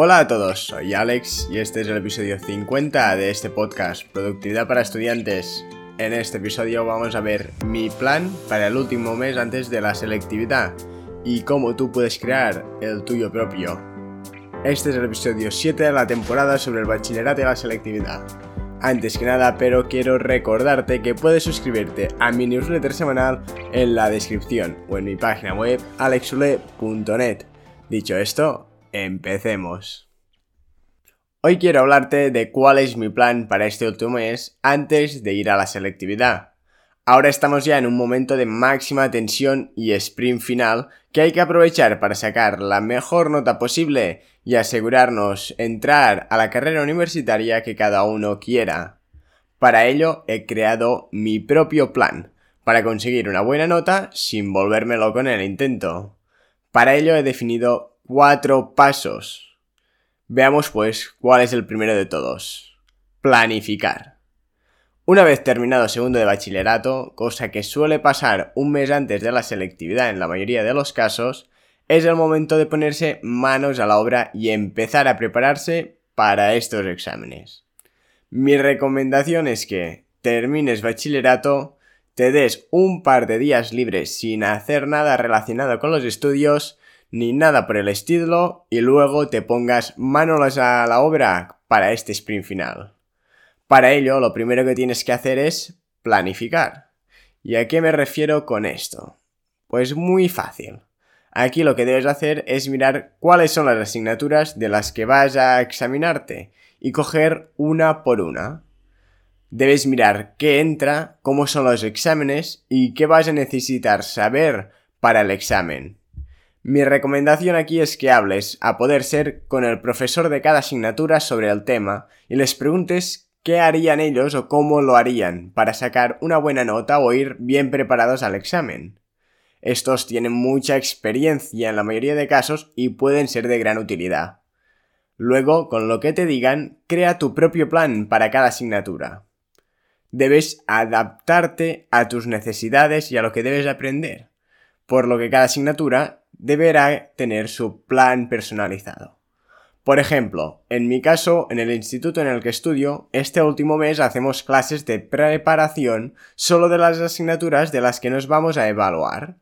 Hola a todos, soy Alex y este es el episodio 50 de este podcast, Productividad para Estudiantes. En este episodio vamos a ver mi plan para el último mes antes de la selectividad y cómo tú puedes crear el tuyo propio. Este es el episodio 7 de la temporada sobre el bachillerato y la selectividad. Antes que nada, pero quiero recordarte que puedes suscribirte a mi newsletter semanal en la descripción o en mi página web alexule.net. Dicho esto, empecemos. Hoy quiero hablarte de cuál es mi plan para este último mes antes de ir a la selectividad. Ahora estamos ya en un momento de máxima tensión y sprint final que hay que aprovechar para sacar la mejor nota posible y asegurarnos entrar a la carrera universitaria que cada uno quiera. Para ello he creado mi propio plan, para conseguir una buena nota sin volverme loco en el intento. Para ello he definido cuatro pasos. Veamos pues cuál es el primero de todos. Planificar. Una vez terminado segundo de bachillerato, cosa que suele pasar un mes antes de la selectividad en la mayoría de los casos, es el momento de ponerse manos a la obra y empezar a prepararse para estos exámenes. Mi recomendación es que termines bachillerato, te des un par de días libres sin hacer nada relacionado con los estudios, ni nada por el estilo, y luego te pongas manos a la obra para este sprint final. Para ello, lo primero que tienes que hacer es planificar. ¿Y a qué me refiero con esto? Pues muy fácil. Aquí lo que debes hacer es mirar cuáles son las asignaturas de las que vas a examinarte y coger una por una. Debes mirar qué entra, cómo son los exámenes y qué vas a necesitar saber para el examen. Mi recomendación aquí es que hables, a poder ser, con el profesor de cada asignatura sobre el tema y les preguntes qué harían ellos o cómo lo harían para sacar una buena nota o ir bien preparados al examen. Estos tienen mucha experiencia en la mayoría de casos y pueden ser de gran utilidad. Luego, con lo que te digan, crea tu propio plan para cada asignatura. Debes adaptarte a tus necesidades y a lo que debes aprender, por lo que cada asignatura deberá tener su plan personalizado. Por ejemplo, en mi caso, en el instituto en el que estudio, este último mes hacemos clases de preparación solo de las asignaturas de las que nos vamos a evaluar.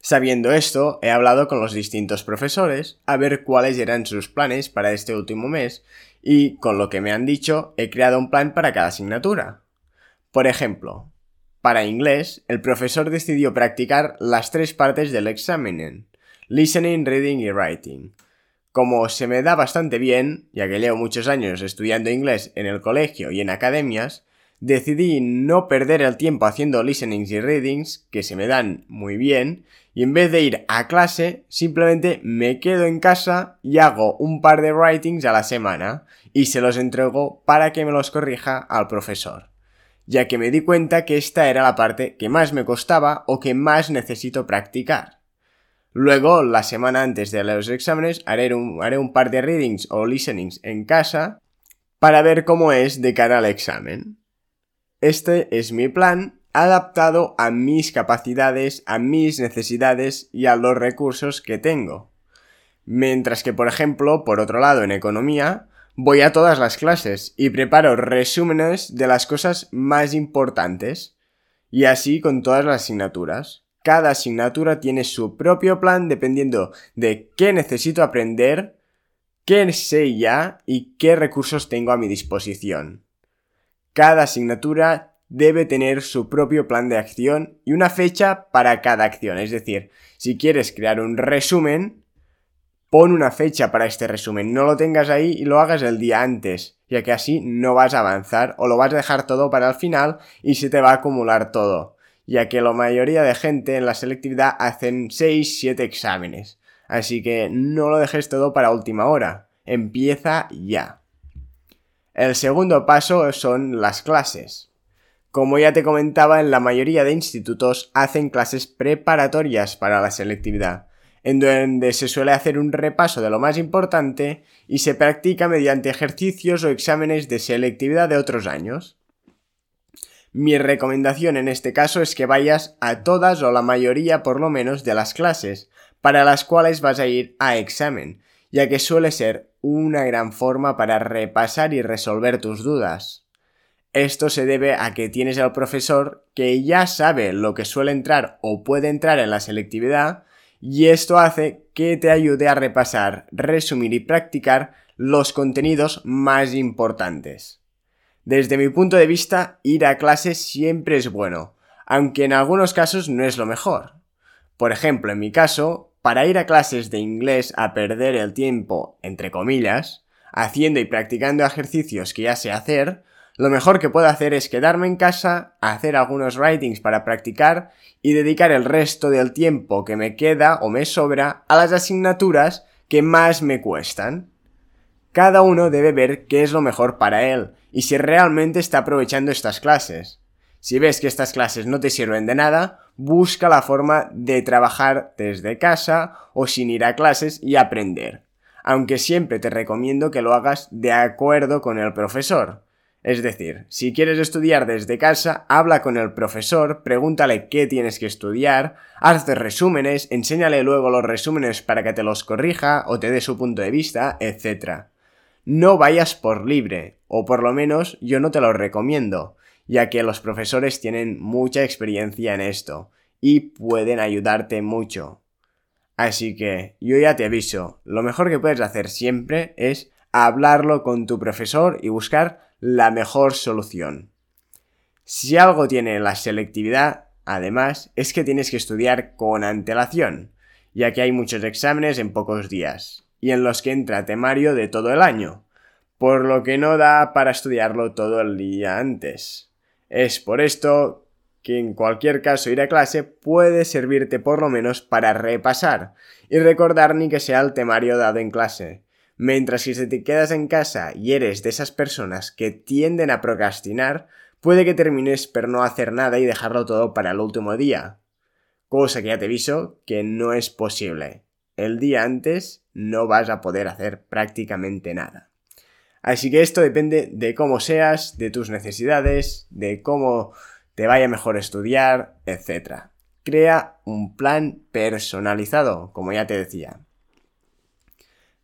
Sabiendo esto, he hablado con los distintos profesores a ver cuáles eran sus planes para este último mes y, con lo que me han dicho, he creado un plan para cada asignatura. Por ejemplo, para inglés, el profesor decidió practicar las tres partes del examen, listening, reading y writing. Como se me da bastante bien, ya que llevo muchos años estudiando inglés en el colegio y en academias, decidí no perder el tiempo haciendo listenings y readings, que se me dan muy bien, y en vez de ir a clase, simplemente me quedo en casa y hago un par de writings a la semana, y se los entrego para que me los corrija al profesor, ya que me di cuenta que esta era la parte que más me costaba o que más necesito practicar. Luego, la semana antes de los exámenes, haré un, haré un par de readings o listenings en casa para ver cómo es de cara al examen. Este es mi plan adaptado a mis capacidades, a mis necesidades y a los recursos que tengo. Mientras que, por ejemplo, por otro lado, en economía, voy a todas las clases y preparo resúmenes de las cosas más importantes. Y así con todas las asignaturas cada asignatura tiene su propio plan dependiendo de qué necesito aprender, qué sé ya y qué recursos tengo a mi disposición. Cada asignatura debe tener su propio plan de acción y una fecha para cada acción. Es decir, si quieres crear un resumen, pon una fecha para este resumen. No lo tengas ahí y lo hagas el día antes, ya que así no vas a avanzar o lo vas a dejar todo para el final y se te va a acumular todo ya que la mayoría de gente en la selectividad hacen 6-7 exámenes. Así que no lo dejes todo para última hora. Empieza ya. El segundo paso son las clases. Como ya te comentaba, en la mayoría de institutos hacen clases preparatorias para la selectividad, en donde se suele hacer un repaso de lo más importante y se practica mediante ejercicios o exámenes de selectividad de otros años. Mi recomendación en este caso es que vayas a todas o la mayoría por lo menos de las clases, para las cuales vas a ir a examen, ya que suele ser una gran forma para repasar y resolver tus dudas. Esto se debe a que tienes al profesor que ya sabe lo que suele entrar o puede entrar en la selectividad y esto hace que te ayude a repasar, resumir y practicar los contenidos más importantes. Desde mi punto de vista, ir a clase siempre es bueno, aunque en algunos casos no es lo mejor. Por ejemplo, en mi caso, para ir a clases de inglés a perder el tiempo, entre comillas, haciendo y practicando ejercicios que ya sé hacer, lo mejor que puedo hacer es quedarme en casa, hacer algunos writings para practicar y dedicar el resto del tiempo que me queda o me sobra a las asignaturas que más me cuestan. Cada uno debe ver qué es lo mejor para él y si realmente está aprovechando estas clases. Si ves que estas clases no te sirven de nada, busca la forma de trabajar desde casa o sin ir a clases y aprender. Aunque siempre te recomiendo que lo hagas de acuerdo con el profesor es decir, si quieres estudiar desde casa, habla con el profesor, pregúntale qué tienes que estudiar, hazte resúmenes, enséñale luego los resúmenes para que te los corrija o te dé su punto de vista, etc. No vayas por libre, o por lo menos yo no te lo recomiendo, ya que los profesores tienen mucha experiencia en esto y pueden ayudarte mucho. Así que yo ya te aviso, lo mejor que puedes hacer siempre es hablarlo con tu profesor y buscar la mejor solución. Si algo tiene la selectividad, además, es que tienes que estudiar con antelación, ya que hay muchos exámenes en pocos días, y en los que entra temario de todo el año, por lo que no da para estudiarlo todo el día antes. Es por esto que en cualquier caso ir a clase puede servirte por lo menos para repasar y recordar ni que sea el temario dado en clase, Mientras que si te quedas en casa y eres de esas personas que tienden a procrastinar, puede que termines por no hacer nada y dejarlo todo para el último día. Cosa que ya te aviso que no es posible. El día antes no vas a poder hacer prácticamente nada. Así que esto depende de cómo seas, de tus necesidades, de cómo te vaya mejor estudiar, etc. Crea un plan personalizado, como ya te decía.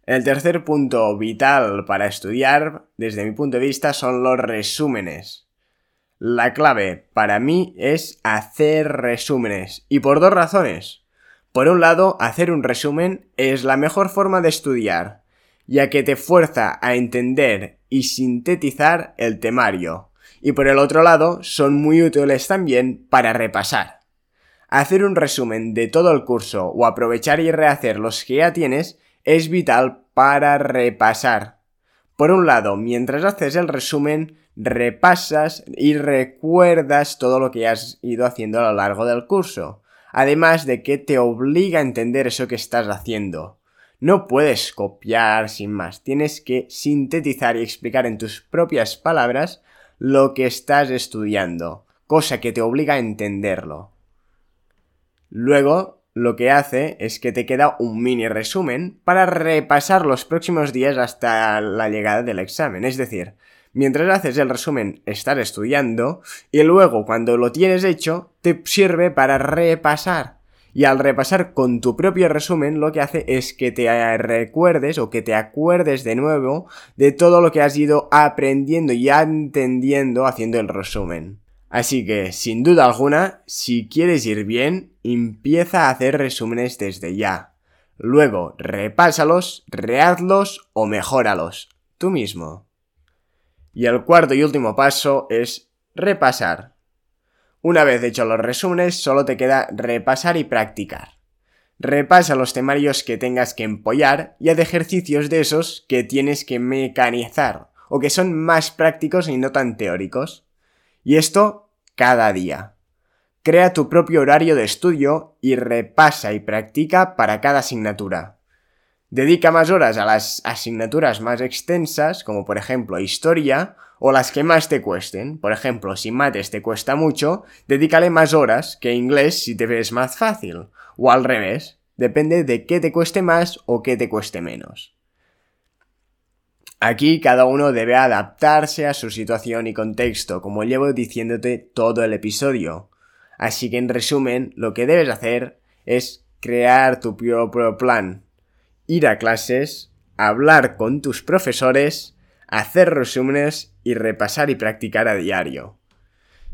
El tercer punto vital para estudiar, desde mi punto de vista, son los resúmenes. La clave para mí es hacer resúmenes, y por dos razones. Por un lado, hacer un resumen es la mejor forma de estudiar, ya que te fuerza a entender y sintetizar el temario, y por el otro lado, son muy útiles también para repasar. Hacer un resumen de todo el curso o aprovechar y rehacer los que ya tienes es vital para repasar. Por un lado, mientras haces el resumen, repasas y recuerdas todo lo que has ido haciendo a lo largo del curso, además de que te obliga a entender eso que estás haciendo. No puedes copiar sin más, tienes que sintetizar y explicar en tus propias palabras lo que estás estudiando, cosa que te obliga a entenderlo. Luego, lo que hace es que te queda un mini resumen para repasar los próximos días hasta la llegada del examen. Es decir, mientras haces el resumen estás estudiando y luego cuando lo tienes hecho te sirve para repasar. Y al repasar con tu propio resumen lo que hace es que te recuerdes o que te acuerdes de nuevo de todo lo que has ido aprendiendo y entendiendo haciendo el resumen. Así que, sin duda alguna, si quieres ir bien, empieza a hacer resúmenes desde ya. Luego, repásalos, rehazlos o mejóralos, tú mismo. Y el cuarto y último paso es repasar. Una vez hechos los resúmenes, solo te queda repasar y practicar. Repasa los temarios que tengas que empollar y haz ejercicios de esos que tienes que mecanizar o que son más prácticos y no tan teóricos. Y esto cada día. Crea tu propio horario de estudio y repasa y practica para cada asignatura. Dedica más horas a las asignaturas más extensas, como por ejemplo historia, o las que más te cuesten. Por ejemplo, si mates te cuesta mucho, dedícale más horas que inglés si te ves más fácil. O al revés, depende de qué te cueste más o qué te cueste menos. Aquí cada uno debe adaptarse a su situación y contexto, como llevo diciéndote todo el episodio. Así que en resumen, lo que debes hacer es crear tu propio plan, ir a clases, hablar con tus profesores, hacer resúmenes y repasar y practicar a diario.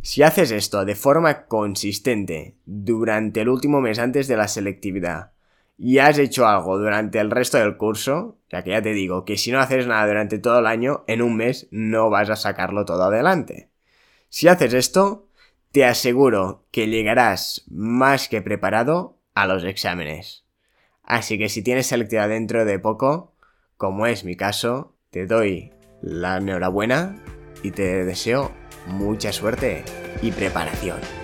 Si haces esto de forma consistente durante el último mes antes de la selectividad y has hecho algo durante el resto del curso, ya que ya te digo que si no haces nada durante todo el año, en un mes no vas a sacarlo todo adelante. Si haces esto, te aseguro que llegarás más que preparado a los exámenes. Así que si tienes selectividad dentro de poco, como es mi caso, te doy la enhorabuena y te deseo mucha suerte y preparación.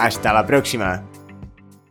Hasta la próxima.